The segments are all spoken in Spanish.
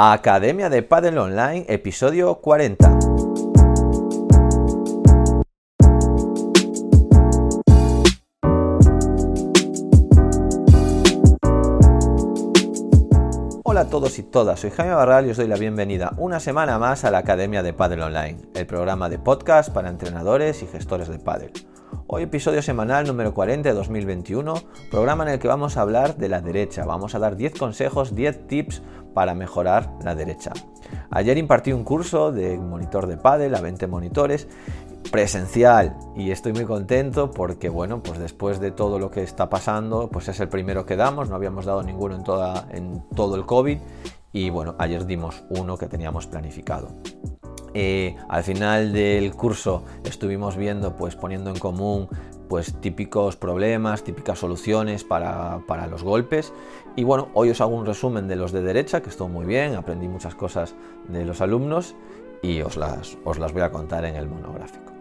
Academia de Padel Online, episodio 40. Hola a todos y todas, soy Jaime Barral y os doy la bienvenida una semana más a la Academia de Padel Online, el programa de podcast para entrenadores y gestores de pádel. Hoy episodio semanal número 40 de 2021, programa en el que vamos a hablar de la derecha. Vamos a dar 10 consejos, 10 tips para mejorar la derecha. Ayer impartí un curso de monitor de pádel a 20 monitores presencial y estoy muy contento porque bueno, pues después de todo lo que está pasando, pues es el primero que damos, no habíamos dado ninguno en, toda, en todo el COVID y bueno, ayer dimos uno que teníamos planificado. Eh, al final del curso estuvimos viendo, pues poniendo en común pues típicos problemas, típicas soluciones para, los golpes. Y bueno, hoy os hago un resumen de los de derecha, que estuvo muy bien, aprendí muchas cosas de los alumnos y os las, os las voy a contar en el monográfico.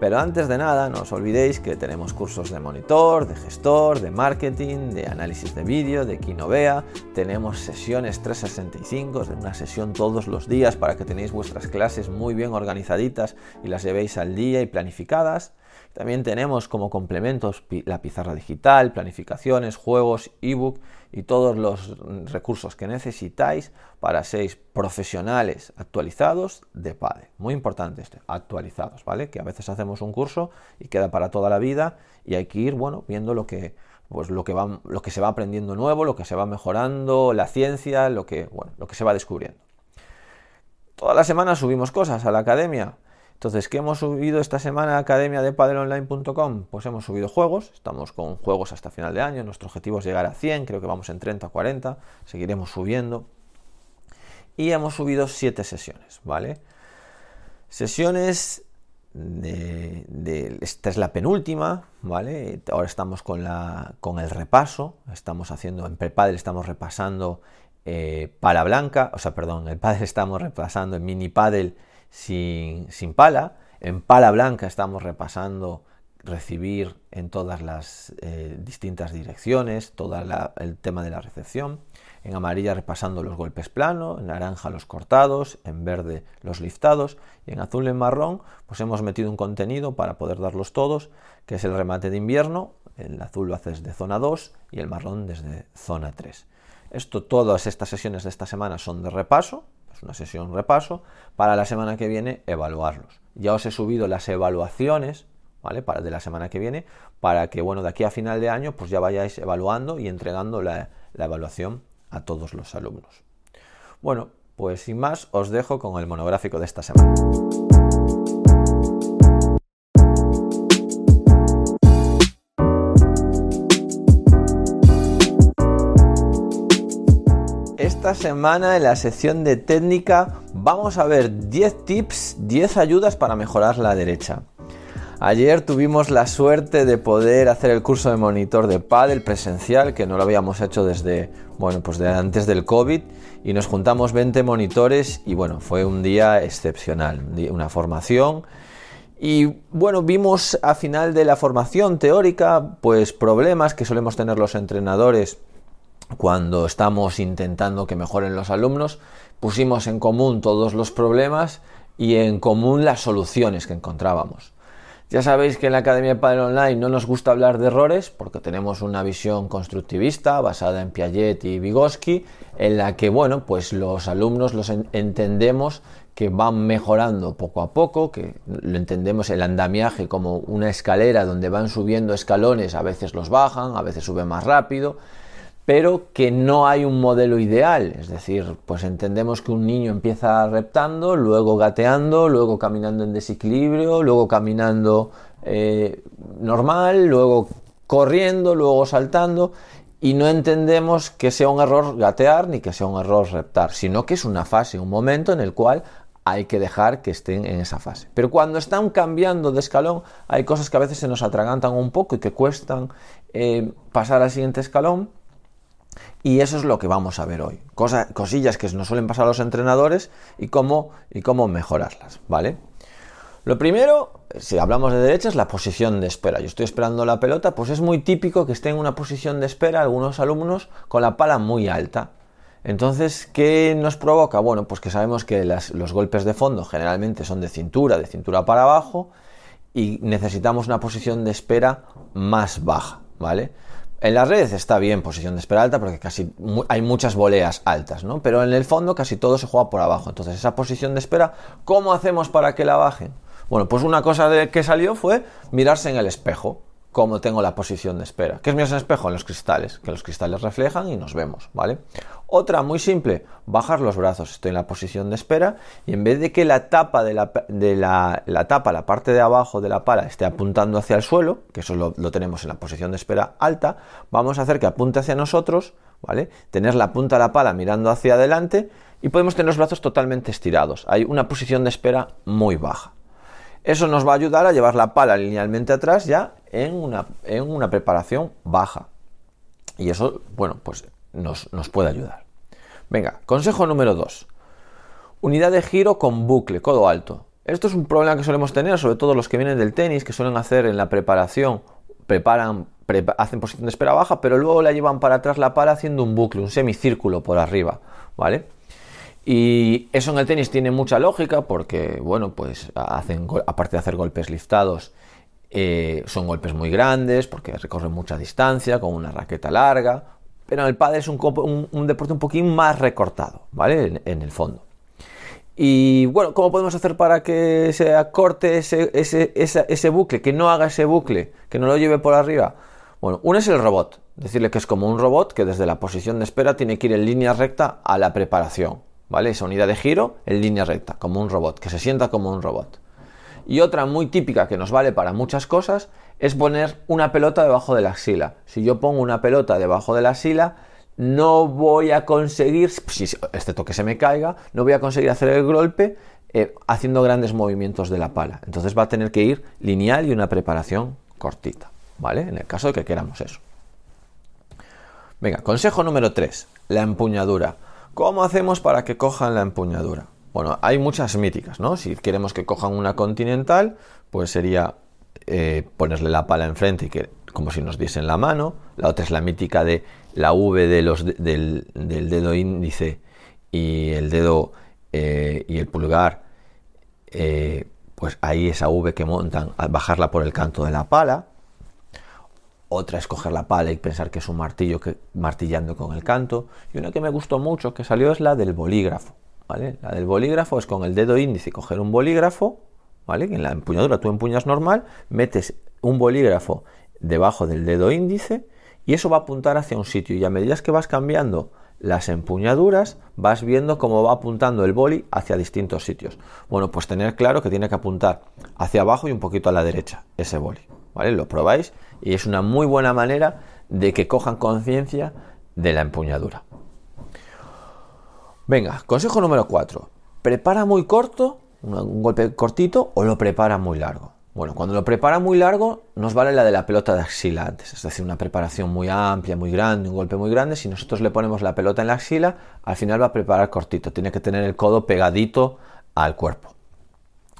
Pero antes de nada, no os olvidéis que tenemos cursos de monitor, de gestor, de marketing, de análisis de vídeo, de Kinovea. Tenemos sesiones 365, de una sesión todos los días para que tenéis vuestras clases muy bien organizaditas y las llevéis al día y planificadas. También tenemos como complementos la pizarra digital, planificaciones, juegos, ebook y todos los recursos que necesitáis para seis profesionales actualizados de PADE. Muy importante este, actualizados, ¿vale? Que a veces hacemos un curso y queda para toda la vida y hay que ir, bueno, viendo lo que pues lo que, que se va aprendiendo nuevo, lo que se va mejorando, la ciencia, lo que, bueno, lo que se va descubriendo. Todas las semanas subimos cosas a la academia. Entonces, ¿qué hemos subido esta semana a academia de padelonline.com? Pues hemos subido juegos, estamos con juegos hasta final de año, nuestro objetivo es llegar a 100, creo que vamos en 30 o 40, seguiremos subiendo. Y hemos subido 7 sesiones, ¿vale? Sesiones de, esta es la penúltima, ¿vale? Ahora estamos con, la, con el repaso, estamos haciendo, en Prepadel estamos repasando eh, pala blanca, o sea, perdón, el padel estamos repasando en mini padel sin, pala. En pala blanca estamos repasando recibir en todas las eh, distintas direcciones, todo el tema de la recepción. En amarilla repasando los golpes planos, en naranja los cortados, en verde los liftados y en azul y en marrón pues hemos metido un contenido para poder darlos todos, que es el remate de invierno, el azul lo haces de zona 2 y el marrón desde zona 3. Esto, todas estas sesiones de esta semana son de repaso, una sesión repaso, para la semana que viene evaluarlos. Ya os he subido las evaluaciones, ¿vale? Para de la semana que viene, para que, bueno, de aquí a final de año, pues ya vayáis evaluando y entregando la, la evaluación a todos los alumnos. Bueno, pues sin más, os dejo con el monográfico de esta semana. Esta semana en la sección de técnica vamos a ver 10 tips, 10 ayudas para mejorar la derecha. Ayer tuvimos la suerte de poder hacer el curso de monitor de pádel presencial, que no lo habíamos hecho desde, bueno, pues de antes del COVID, y nos juntamos 20 monitores y bueno, fue un día excepcional, una formación. Y bueno, vimos a final de la formación teórica, pues problemas que solemos tener los entrenadores cuando estamos intentando que mejoren los alumnos, pusimos en común todos los problemas y en común las soluciones que encontrábamos. Ya sabéis que en la Academia de Padre Online no nos gusta hablar de errores porque tenemos una visión constructivista basada en Piaget y Vygotsky, en la que, bueno, pues los alumnos los entendemos que van mejorando poco a poco, que lo entendemos el andamiaje como una escalera donde van subiendo escalones, a veces los bajan, a veces suben más rápido, pero que no hay un modelo ideal. Es decir, pues entendemos que un niño empieza reptando, luego gateando, luego caminando en desequilibrio, luego caminando eh, normal, luego corriendo, luego saltando, y no entendemos que sea un error gatear ni que sea un error reptar, sino que es una fase, un momento en el cual hay que dejar que estén en esa fase. Pero cuando están cambiando de escalón, hay cosas que a veces se nos atragantan un poco y que cuestan eh, pasar al siguiente escalón y eso es lo que vamos a ver hoy. cosillas que nos suelen pasar a los entrenadores y cómo, y cómo mejorarlas, ¿vale? Lo primero, si hablamos de derecha, es la posición de espera. Yo estoy esperando la pelota, pues es muy típico que esté en una posición de espera algunos alumnos con la pala muy alta. Entonces, ¿qué nos provoca? Bueno, pues que sabemos que los golpes de fondo generalmente son de cintura, de cintura para abajo, y necesitamos una posición de espera más baja, ¿vale? En las redes está bien posición de espera alta porque casi hay muchas voleas altas, ¿no? Pero en el fondo casi todo se juega por abajo. Entonces, esa posición de espera, ¿cómo hacemos para que la bajen? Bueno, pues una cosa de que salió fue mirarse en el espejo cómo tengo la posición de espera. ¿Qué es mi espejo? En los cristales, que los cristales reflejan y nos vemos, ¿vale? Otra muy simple, bajar los brazos. Estoy en la posición de espera y en vez de que la tapa de la, tapa, la parte de abajo de la pala, esté apuntando hacia el suelo, que eso lo, lo, tenemos en la posición de espera alta, vamos a hacer que apunte hacia nosotros, ¿vale? Tener la punta de la pala mirando hacia adelante y podemos tener los brazos totalmente estirados. Hay una posición de espera muy baja. Eso nos va a ayudar a llevar la pala linealmente atrás ya en una, en una preparación baja. Y eso, bueno, pues nos, puede ayudar. Venga, consejo número 2. Unidad de giro con bucle, codo alto. Esto es un problema que solemos tener, sobre todo los que vienen del tenis, que suelen hacer en la preparación, preparan, hacen posición de espera baja, pero luego la llevan para atrás la pala haciendo un bucle, un semicírculo por arriba, ¿vale? Y eso en el tenis tiene mucha lógica porque, bueno, pues hacen, aparte de hacer golpes liftados, eh, son golpes muy grandes porque recorren mucha distancia con una raqueta larga, pero en el pádel es un, deporte un poquín más recortado, ¿vale? En, el fondo. Y bueno, ¿cómo podemos hacer para que se acorte ese, ese, bucle, que no haga ese bucle, que no lo lleve por arriba? Bueno, uno es el robot, decirle que es como un robot que desde la posición de espera tiene que ir en línea recta a la preparación. ¿vale? Esa unidad de giro en línea recta, como un robot, que se sienta como un robot. Y otra muy típica que nos vale para muchas cosas es poner una pelota debajo de la axila. Si yo pongo una pelota debajo de la axila, no voy a conseguir, excepto que se me caiga, no voy a conseguir hacer el golpe eh, haciendo grandes movimientos de la pala. Entonces va a tener que ir lineal y una preparación cortita, ¿vale? En el caso de que queramos eso. Venga, consejo número 3, la empuñadura. ¿Cómo hacemos para que cojan la empuñadura? Bueno, hay muchas míticas, ¿no? Si queremos que cojan una continental, pues sería eh, ponerle la pala enfrente y que como si nos diesen la mano. La otra es la mítica de la V de los, del, dedo índice y el dedo eh, y el pulgar. Eh, pues ahí esa V que montan, bajarla por el canto de la pala. Otra es coger la pala y pensar que es un martillo que, martillando con el canto. Y una que me gustó mucho que salió es la del bolígrafo. ¿vale? La del bolígrafo es con el dedo índice coger un bolígrafo. ¿Vale? En la empuñadura tú empuñas normal, metes un bolígrafo debajo del dedo índice y eso va a apuntar hacia un sitio. Y a medida que vas cambiando las empuñaduras, vas viendo cómo va apuntando el boli hacia distintos sitios. Bueno, pues tener claro que tiene que apuntar hacia abajo y un poquito a la derecha ese boli. ¿Vale? Lo probáis y es una muy buena manera de que cojan conciencia de la empuñadura. Venga, consejo número 4. ¿Prepara muy corto, un golpe cortito, o lo prepara muy largo? Bueno, cuando lo prepara muy largo, nos vale la de la pelota de axila antes, es decir, una preparación muy amplia, muy grande, un golpe muy grande. Si nosotros le ponemos la pelota en la axila, al final va a preparar cortito, tiene que tener el codo pegadito al cuerpo.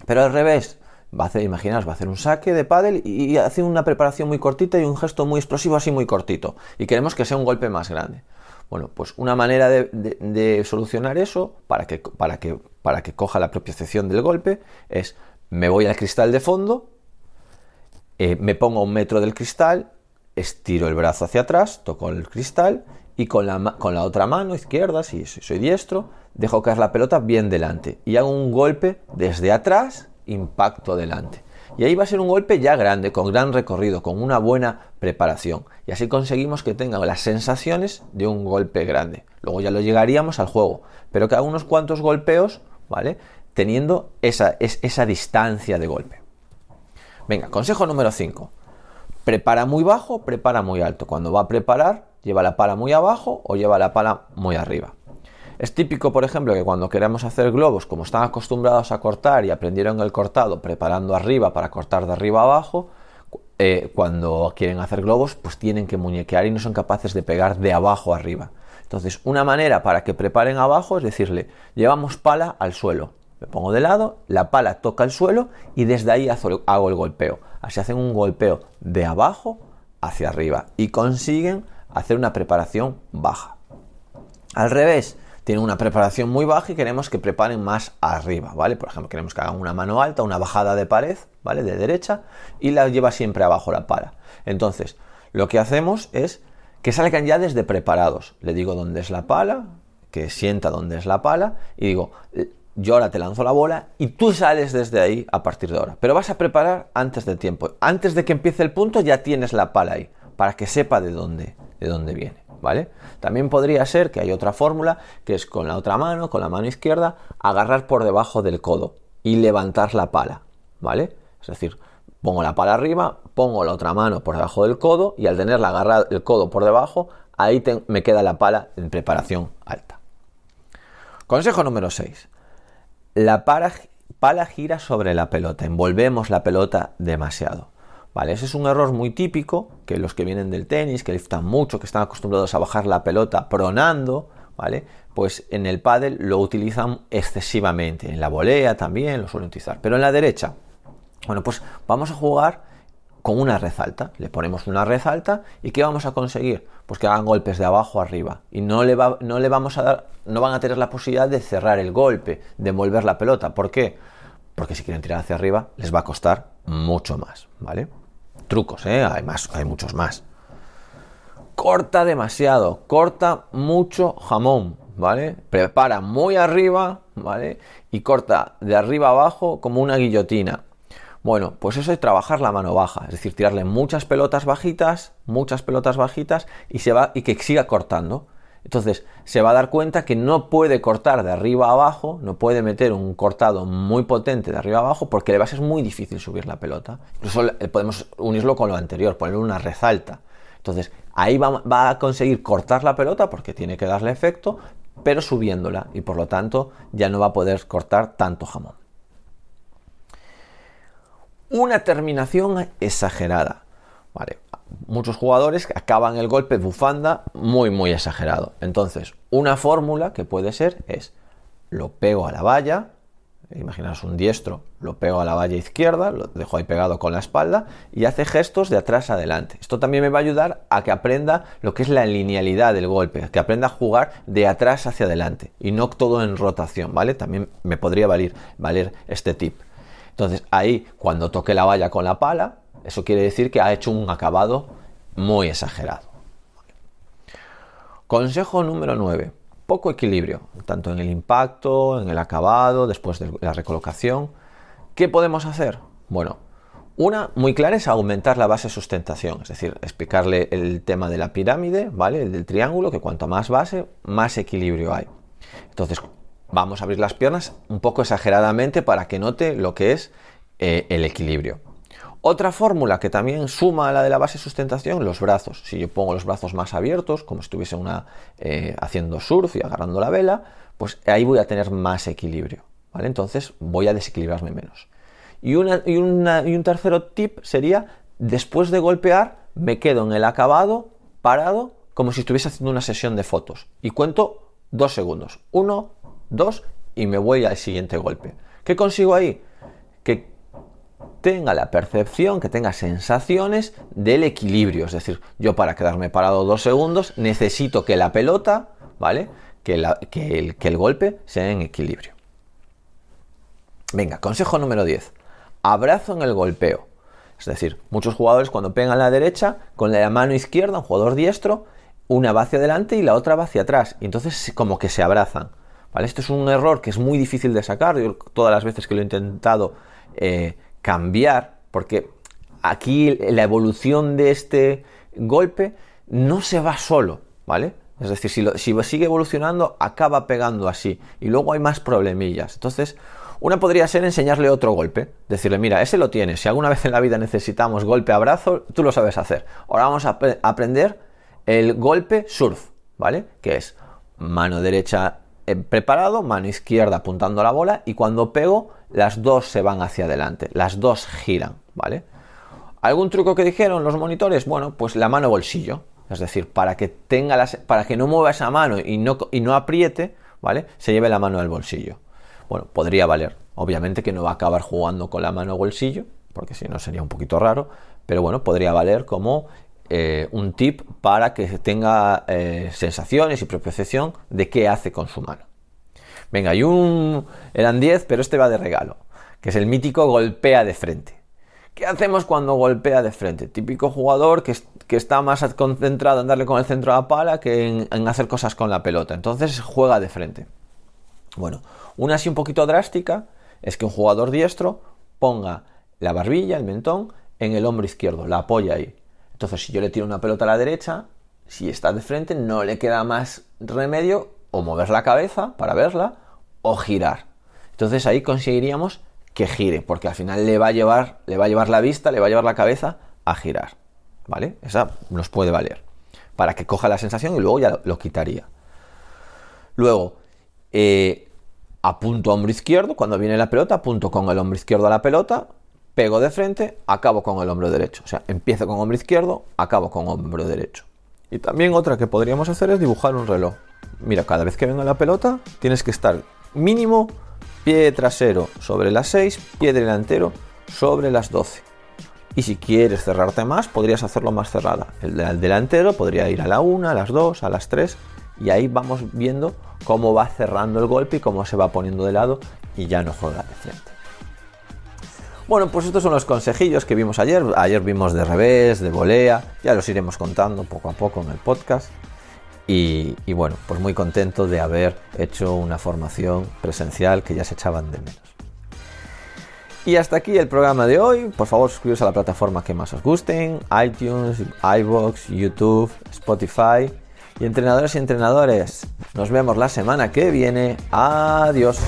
Pero al revés, va a hacer, imaginaos, va a hacer un saque de pádel y, hace una preparación muy cortita y un gesto muy explosivo así muy cortito. Y queremos que sea un golpe más grande. Bueno, pues una manera de, solucionar eso para que, coja la propia sección del golpe es me voy al cristal de fondo, eh, me pongo un metro del cristal, estiro el brazo hacia atrás, toco el cristal y con la otra mano izquierda, si soy diestro, dejo caer la pelota bien delante y hago un golpe desde atrás impacto delante. Y ahí va a ser un golpe ya grande, con gran recorrido, con una buena preparación. Y así conseguimos que tengan las sensaciones de un golpe grande. Luego ya lo llegaríamos al juego. Pero que haga unos cuantos golpeos, ¿vale? Teniendo esa, esa distancia de golpe. Venga, consejo número 5. Prepara muy bajo, prepara muy alto. Cuando va a preparar, lleva la pala muy abajo o lleva la pala muy arriba. Es típico, por ejemplo, que cuando queremos hacer globos, como están acostumbrados a cortar y aprendieron el cortado preparando arriba para cortar de arriba abajo, eh, cuando quieren hacer globos, pues tienen que muñequear y no son capaces de pegar de abajo arriba. Entonces, una manera para que preparen abajo es decirle, llevamos pala al suelo. Me pongo de lado, la pala toca el suelo y desde ahí hago el golpeo. Así hacen un golpeo de abajo hacia arriba y consiguen hacer una preparación baja. Al revés, tienen una preparación muy baja y queremos que preparen más arriba, ¿vale? Por ejemplo, queremos que hagan una mano alta, una bajada de pared, ¿vale? De derecha y la lleva siempre abajo la pala. Entonces, lo que hacemos es que salgan ya desde preparados. Le digo dónde es la pala, que sienta dónde es la pala y digo, yo ahora te lanzo la bola y tú sales desde ahí a partir de ahora. Pero vas a preparar antes de tiempo. Antes de que empiece el punto ya tienes la pala ahí, para que sepa de dónde, de dónde viene. ¿vale? También podría ser que hay otra fórmula, que es con la otra mano, con la mano izquierda, agarrar por debajo del codo y levantar la pala, ¿vale? Es decir, pongo la pala arriba, pongo la otra mano por debajo del codo y al tenerla el codo por debajo, ahí me queda la pala en preparación alta. Consejo número 6. La pala gira sobre la pelota, envolvemos la pelota demasiado. ¿Vale? Ese es un error muy típico que los que vienen del tenis, que liftan mucho, que están acostumbrados a bajar la pelota pronando, ¿vale? Pues en el pádel lo utilizan excesivamente, en la volea también lo suelen utilizar, pero en la derecha, bueno, pues vamos a jugar con una rezalta, le ponemos una rezalta y ¿qué vamos a conseguir? Pues que hagan golpes de abajo arriba y no le, va, no le vamos a dar, no van a tener la posibilidad de cerrar el golpe, de envolver la pelota, ¿por qué? Porque si quieren tirar hacia arriba les va a costar mucho más, ¿vale? Trucos, ¿eh? hay, hay muchos más. Corta demasiado, corta mucho jamón, ¿vale? Prepara muy arriba, ¿vale? Y corta de arriba abajo como una guillotina. Bueno, pues eso es trabajar la mano baja, es decir, tirarle muchas pelotas bajitas, muchas pelotas bajitas y se va y que siga cortando. Entonces se va a dar cuenta que no puede cortar de arriba a abajo, no puede meter un cortado muy potente de arriba a abajo porque le va a ser muy difícil subir la pelota. Incluso podemos unirlo con lo anterior, ponerle una resalta. Entonces ahí va, a conseguir cortar la pelota porque tiene que darle efecto, pero subiéndola y por lo tanto ya no va a poder cortar tanto jamón. Una terminación exagerada. Muchos jugadores acaban el golpe bufanda muy muy exagerado. Entonces, una fórmula que puede ser es lo pego a la valla, imaginaos un diestro, lo pego a la valla izquierda, lo dejo ahí pegado con la espalda y hace gestos de atrás adelante. Esto también me va a ayudar a que aprenda lo que es la linealidad del golpe, que aprenda a jugar de atrás hacia adelante y no todo en rotación, ¿vale? También me podría valer, valer este tip. Entonces, ahí cuando toque la valla con la pala, eso quiere decir que ha hecho un acabado muy exagerado. Consejo número 9. Poco equilibrio, tanto en el impacto, en el acabado, después de la recolocación. ¿Qué podemos hacer? Bueno, una muy clara es aumentar la base de sustentación, es decir, explicarle el tema de la pirámide, ¿vale? El del triángulo, que cuanto más base, más equilibrio hay. Entonces, vamos a abrir las piernas un poco exageradamente para que note lo que es eh, el equilibrio. Otra fórmula que también suma a la de la base sustentación, los brazos. Si yo pongo los brazos más abiertos, como si estuviese una, eh, haciendo surf y agarrando la vela, pues ahí voy a tener más equilibrio. ¿vale? Entonces voy a desequilibrarme menos. Y, y, un tercero tip sería, después de golpear, me quedo en el acabado, parado, como si estuviese haciendo una sesión de fotos. Y cuento dos segundos. Uno, dos, y me voy al siguiente golpe. ¿Qué consigo ahí? Que tenga la percepción, que tenga sensaciones del equilibrio. Es decir, yo para quedarme parado dos segundos necesito que la pelota, ¿vale? Que, el, que el golpe sea en equilibrio. Venga, consejo número 10. Abrazo en el golpeo. Es decir, muchos jugadores cuando pegan la derecha, con la mano izquierda, un jugador diestro, una va hacia adelante y la otra va hacia atrás. Y entonces como que se abrazan. ¿vale? Esto es un error que es muy difícil de sacar. Yo todas las veces que lo he intentado eh, cambiar, porque aquí la evolución de este golpe no se va solo, ¿vale? Es decir, si, sigue evolucionando, acaba pegando así. Y luego hay más problemillas. Entonces, una podría ser enseñarle otro golpe. Decirle, mira, ese lo tienes. Si alguna vez en la vida necesitamos golpe a brazo, tú lo sabes hacer. Ahora vamos a aprender el golpe surf, ¿vale? Que es mano derecha preparado, mano izquierda apuntando a la bola y cuando pego las dos se van hacia adelante, las dos giran, ¿vale? ¿Algún truco que dijeron los monitores? Bueno, pues la mano bolsillo, es decir, para que tenga las, para que no mueva esa mano y no, y no apriete, ¿vale? Se lleve la mano al bolsillo. Bueno, podría valer. Obviamente que no va a acabar jugando con la mano bolsillo, porque si no sería un poquito raro, pero bueno, podría valer como eh, un tip para que tenga eh, sensaciones y percepción de qué hace con su mano. Venga, hay un... eran 10, pero este va de regalo, que es el mítico golpea de frente. ¿Qué hacemos cuando golpea de frente? Típico jugador que, está más concentrado en darle con el centro a la pala que en, hacer cosas con la pelota. Entonces juega de frente. Bueno, una así un poquito drástica es que un jugador diestro ponga la barbilla, el mentón, en el hombro izquierdo, la apoya ahí. Entonces, si yo le tiro una pelota a la derecha, si está de frente, no le queda más remedio o mover la cabeza para verla o girar. Entonces ahí conseguiríamos que gire, porque al final le va a llevar, le va a llevar la vista, le va a llevar la cabeza a girar. ¿Vale? Esa nos puede valer. Para que coja la sensación y luego ya lo, quitaría. Luego, eh, apunto hombro izquierdo, cuando viene la pelota, apunto con el hombro izquierdo a la pelota, pego de frente, acabo con el hombro derecho. O sea, empiezo con hombro izquierdo, acabo con hombro derecho. Y también otra que podríamos hacer es dibujar un reloj. Mira, cada vez que venga la pelota, tienes que estar mínimo pie trasero sobre las 6, pie delantero sobre las 12. Y si quieres cerrarte más, podrías hacerlo más cerrada. El, delantero podría ir a la 1, a las 2, a las 3 y ahí vamos viendo cómo va cerrando el golpe y cómo se va poniendo de lado y ya no juega de frente. Bueno, pues estos son los consejillos que vimos ayer. Ayer vimos de revés, de volea, ya los iremos contando poco a poco en el podcast. Y, bueno, pues muy contento de haber hecho una formación presencial que ya se echaban de menos. Y hasta aquí el programa de hoy. Por favor, suscribiros a la plataforma que más os gusten: iTunes, iBox, YouTube, Spotify. Y entrenadores y entrenadores, nos vemos la semana que viene. Adiós.